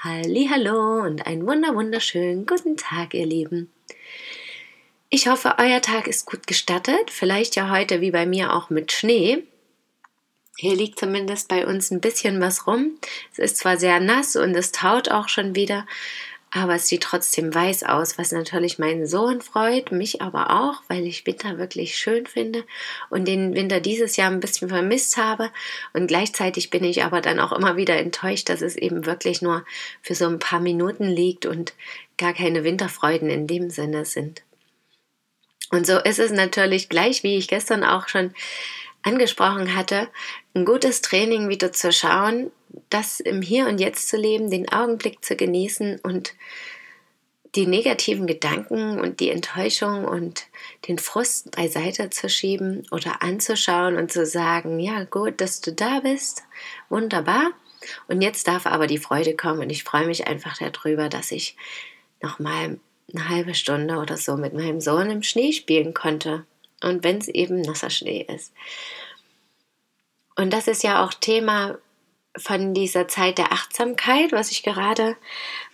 Hallo und einen wunder wunderschönen guten Tag, ihr Lieben. Ich hoffe, euer Tag ist gut gestattet, vielleicht ja heute wie bei mir auch mit Schnee. Hier liegt zumindest bei uns ein bisschen was rum. Es ist zwar sehr nass und es taut auch schon wieder, aber es sieht trotzdem weiß aus, was natürlich meinen Sohn freut, mich aber auch, weil ich Winter wirklich schön finde und den Winter dieses Jahr ein bisschen vermisst habe. Und gleichzeitig bin ich aber dann auch immer wieder enttäuscht, dass es eben wirklich nur für so ein paar Minuten liegt und gar keine Winterfreuden in dem Sinne sind. Und so ist es natürlich gleich, wie ich gestern auch schon angesprochen hatte, ein gutes Training wieder zu schauen, das im Hier und Jetzt zu leben, den Augenblick zu genießen und die negativen Gedanken und die Enttäuschung und den Frust beiseite zu schieben oder anzuschauen und zu sagen, ja gut, dass du da bist, wunderbar. Und jetzt darf aber die Freude kommen und ich freue mich einfach darüber, dass ich noch mal eine halbe Stunde oder so mit meinem Sohn im Schnee spielen konnte. Und wenn es eben nasser Schnee ist. Und das ist ja auch Thema von dieser Zeit der Achtsamkeit, was ich gerade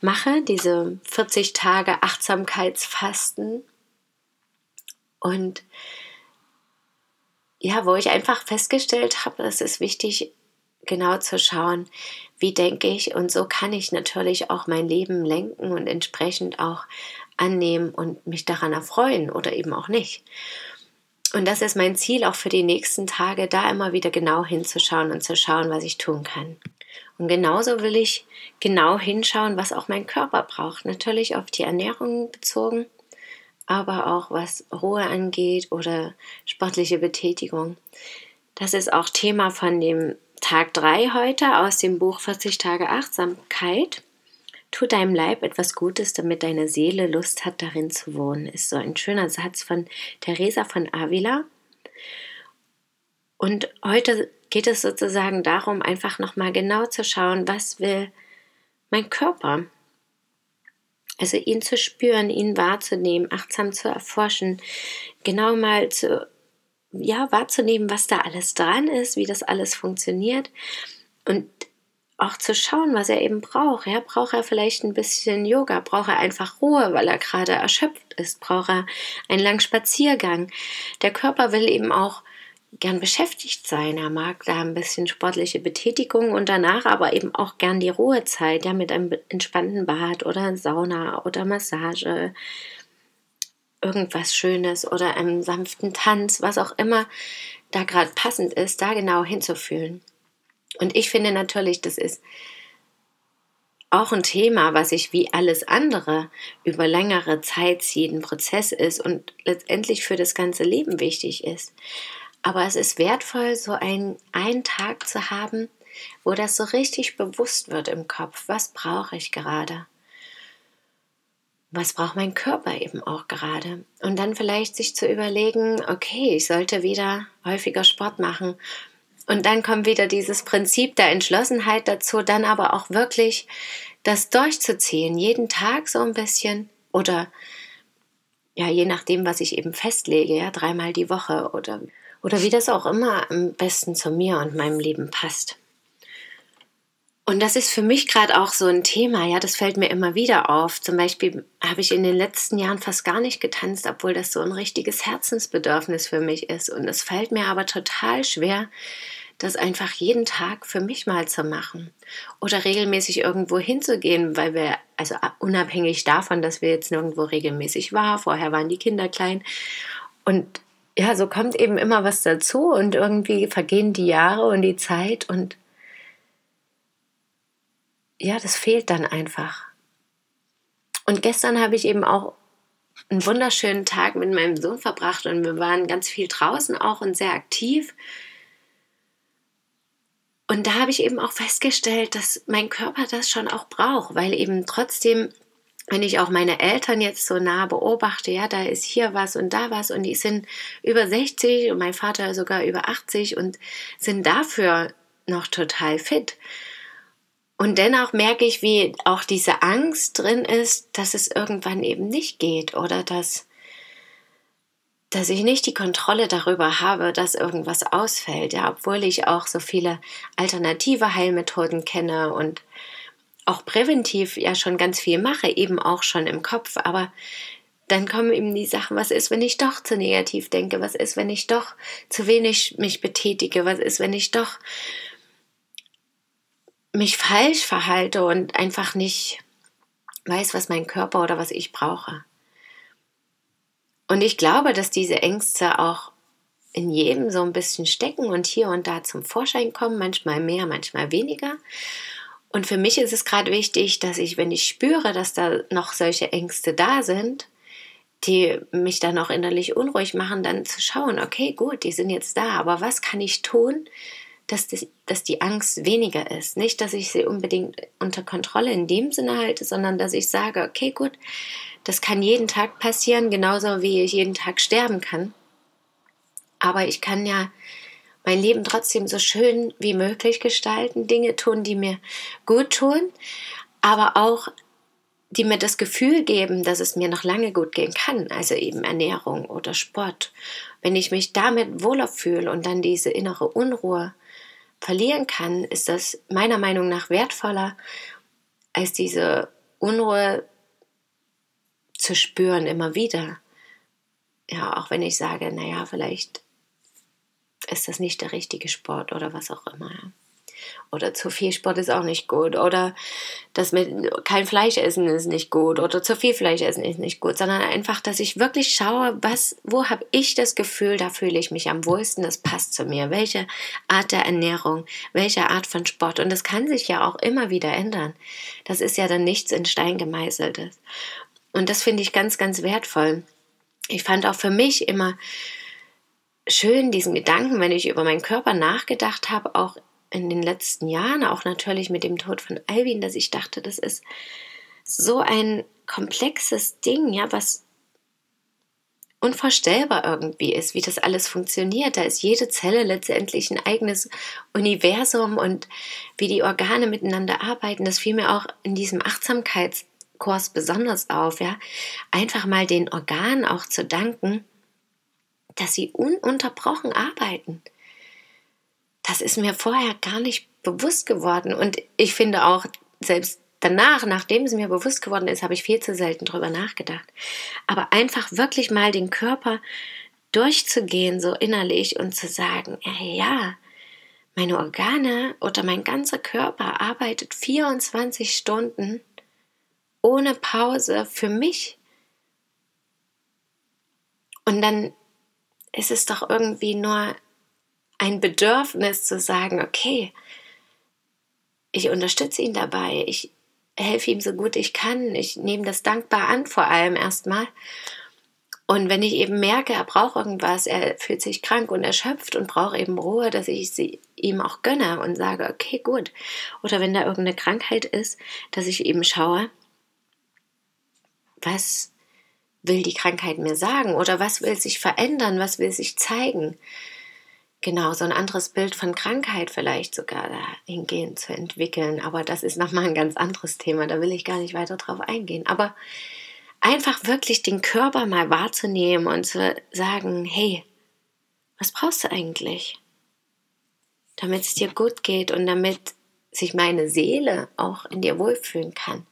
mache, diese 40 Tage Achtsamkeitsfasten. Und ja, wo ich einfach festgestellt habe, es ist wichtig, genau zu schauen, wie denke ich und so kann ich natürlich auch mein Leben lenken und entsprechend auch annehmen und mich daran erfreuen oder eben auch nicht. Und das ist mein Ziel auch für die nächsten Tage, da immer wieder genau hinzuschauen und zu schauen, was ich tun kann. Und genauso will ich genau hinschauen, was auch mein Körper braucht. Natürlich auf die Ernährung bezogen, aber auch was Ruhe angeht oder sportliche Betätigung. Das ist auch Thema von dem Tag 3 heute aus dem Buch 40 Tage Achtsamkeit. Tu deinem Leib etwas Gutes, damit deine Seele Lust hat, darin zu wohnen, ist so ein schöner Satz von Teresa von Avila. Und heute geht es sozusagen darum, einfach nochmal genau zu schauen, was will mein Körper? Also ihn zu spüren, ihn wahrzunehmen, achtsam zu erforschen, genau mal zu, ja, wahrzunehmen, was da alles dran ist, wie das alles funktioniert und auch zu schauen, was er eben braucht. Ja, braucht er vielleicht ein bisschen Yoga? Braucht er einfach Ruhe, weil er gerade erschöpft ist? Braucht er einen langen Spaziergang? Der Körper will eben auch gern beschäftigt sein. Er mag da ein bisschen sportliche Betätigung und danach aber eben auch gern die Ruhezeit, ja, mit einem entspannten Bad oder Sauna oder Massage, irgendwas Schönes oder einem sanften Tanz, was auch immer da gerade passend ist, da genau hinzufühlen. Und ich finde natürlich, das ist auch ein Thema, was sich wie alles andere über längere Zeit ein Prozess ist und letztendlich für das ganze Leben wichtig ist. Aber es ist wertvoll, so einen, einen Tag zu haben, wo das so richtig bewusst wird im Kopf. Was brauche ich gerade? Was braucht mein Körper eben auch gerade? Und dann vielleicht sich zu überlegen, okay, ich sollte wieder häufiger Sport machen und dann kommt wieder dieses Prinzip der Entschlossenheit dazu, dann aber auch wirklich das durchzuziehen, jeden Tag so ein bisschen oder ja, je nachdem, was ich eben festlege, ja, dreimal die Woche oder, oder wie das auch immer am besten zu mir und meinem Leben passt. Und das ist für mich gerade auch so ein Thema, ja, das fällt mir immer wieder auf. Zum Beispiel habe ich in den letzten Jahren fast gar nicht getanzt, obwohl das so ein richtiges Herzensbedürfnis für mich ist. Und es fällt mir aber total schwer, das einfach jeden Tag für mich mal zu machen oder regelmäßig irgendwo hinzugehen, weil wir, also unabhängig davon, dass wir jetzt nirgendwo regelmäßig waren, vorher waren die Kinder klein und ja, so kommt eben immer was dazu und irgendwie vergehen die Jahre und die Zeit und ja, das fehlt dann einfach. Und gestern habe ich eben auch einen wunderschönen Tag mit meinem Sohn verbracht und wir waren ganz viel draußen auch und sehr aktiv. Und da habe ich eben auch festgestellt, dass mein Körper das schon auch braucht, weil eben trotzdem wenn ich auch meine Eltern jetzt so nah beobachte, ja, da ist hier was und da was und die sind über 60 und mein Vater sogar über 80 und sind dafür noch total fit. Und dennoch merke ich, wie auch diese Angst drin ist, dass es irgendwann eben nicht geht oder dass, dass ich nicht die Kontrolle darüber habe, dass irgendwas ausfällt, ja, obwohl ich auch so viele alternative Heilmethoden kenne und auch präventiv ja schon ganz viel mache, eben auch schon im Kopf, aber dann kommen eben die Sachen, was ist, wenn ich doch zu negativ denke, was ist, wenn ich doch zu wenig mich betätige, was ist, wenn ich doch mich falsch verhalte und einfach nicht weiß, was mein Körper oder was ich brauche. Und ich glaube, dass diese Ängste auch in jedem so ein bisschen stecken und hier und da zum Vorschein kommen, manchmal mehr, manchmal weniger. Und für mich ist es gerade wichtig, dass ich, wenn ich spüre, dass da noch solche Ängste da sind, die mich dann auch innerlich unruhig machen, dann zu schauen, okay, gut, die sind jetzt da, aber was kann ich tun, dass, das, dass die Angst weniger ist? Nicht, dass ich sie unbedingt unter Kontrolle in dem Sinne halte, sondern dass ich sage, okay, gut, das kann jeden Tag passieren, genauso wie ich jeden Tag sterben kann. Aber ich kann ja mein Leben trotzdem so schön wie möglich gestalten, Dinge tun, die mir gut tun, aber auch die mir das Gefühl geben, dass es mir noch lange gut gehen kann, also eben Ernährung oder Sport. Wenn ich mich damit wohler fühle und dann diese innere Unruhe verlieren kann, ist das meiner Meinung nach wertvoller, als diese Unruhe zu spüren immer wieder. Ja, auch wenn ich sage, naja, vielleicht ist das nicht der richtige Sport oder was auch immer. Oder zu viel Sport ist auch nicht gut. Oder das mit kein Fleisch essen ist nicht gut. Oder zu viel Fleisch essen ist nicht gut. Sondern einfach, dass ich wirklich schaue, was, wo habe ich das Gefühl, da fühle ich mich am wohlsten, das passt zu mir. Welche Art der Ernährung, welche Art von Sport. Und das kann sich ja auch immer wieder ändern. Das ist ja dann nichts in Stein gemeißeltes. Und das finde ich ganz, ganz wertvoll. Ich fand auch für mich immer schön, diesen Gedanken, wenn ich über meinen Körper nachgedacht habe, auch in den letzten Jahren, auch natürlich mit dem Tod von Alvin, dass ich dachte, das ist so ein komplexes Ding, ja, was unvorstellbar irgendwie ist, wie das alles funktioniert. Da ist jede Zelle letztendlich ein eigenes Universum und wie die Organe miteinander arbeiten, das fiel mir auch in diesem Achtsamkeitskurs besonders auf, ja. Einfach mal den Organen auch zu danken, dass sie ununterbrochen arbeiten. Das ist mir vorher gar nicht bewusst geworden. Und ich finde auch, selbst danach, nachdem es mir bewusst geworden ist, habe ich viel zu selten drüber nachgedacht. Aber einfach wirklich mal den Körper durchzugehen, so innerlich und zu sagen, ja, meine Organe oder mein ganzer Körper arbeitet 24 Stunden ohne Pause für mich. Und dann ist es doch irgendwie nur ein Bedürfnis zu sagen, okay, ich unterstütze ihn dabei, ich helfe ihm so gut ich kann, ich nehme das dankbar an, vor allem erstmal. Und wenn ich eben merke, er braucht irgendwas, er fühlt sich krank und erschöpft und braucht eben Ruhe, dass ich sie ihm auch gönne und sage, okay, gut. Oder wenn da irgendeine Krankheit ist, dass ich eben schaue, was will die Krankheit mir sagen oder was will sich verändern, was will sich zeigen. Genau, so ein anderes Bild von Krankheit vielleicht sogar dahingehend zu entwickeln. Aber das ist nochmal ein ganz anderes Thema, da will ich gar nicht weiter drauf eingehen. Aber einfach wirklich den Körper mal wahrzunehmen und zu sagen, hey, was brauchst du eigentlich? Damit es dir gut geht und damit sich meine Seele auch in dir wohlfühlen kann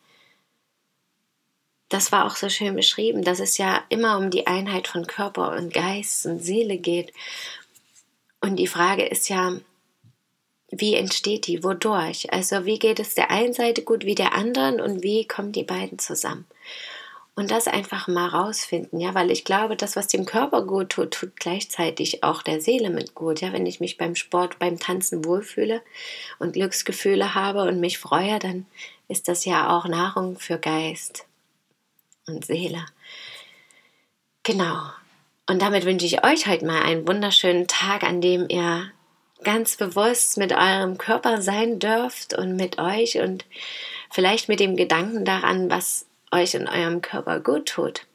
das war auch so schön beschrieben, dass es ja immer um die Einheit von Körper und Geist und Seele geht. Und die Frage ist ja, wie entsteht die, wodurch? Also wie geht es der einen Seite gut wie der anderen und wie kommen die beiden zusammen? Und das einfach mal rausfinden, ja, weil ich glaube, das, was dem Körper gut tut, tut gleichzeitig auch der Seele mit gut. Ja, wenn ich mich beim Sport, beim Tanzen wohlfühle und Glücksgefühle habe und mich freue, dann ist das ja auch Nahrung für Geist und Seele. Genau. Und damit wünsche ich euch heute mal einen wunderschönen Tag, an dem ihr ganz bewusst mit eurem Körper sein dürft und mit euch und vielleicht mit dem Gedanken daran, was euch in eurem Körper gut tut.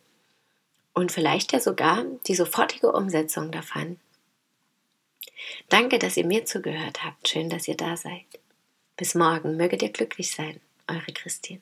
Und vielleicht ja sogar die sofortige Umsetzung davon. Danke, dass ihr mir zugehört habt. Schön, dass ihr da seid. Bis morgen. Möget ihr glücklich sein. Eure Christine.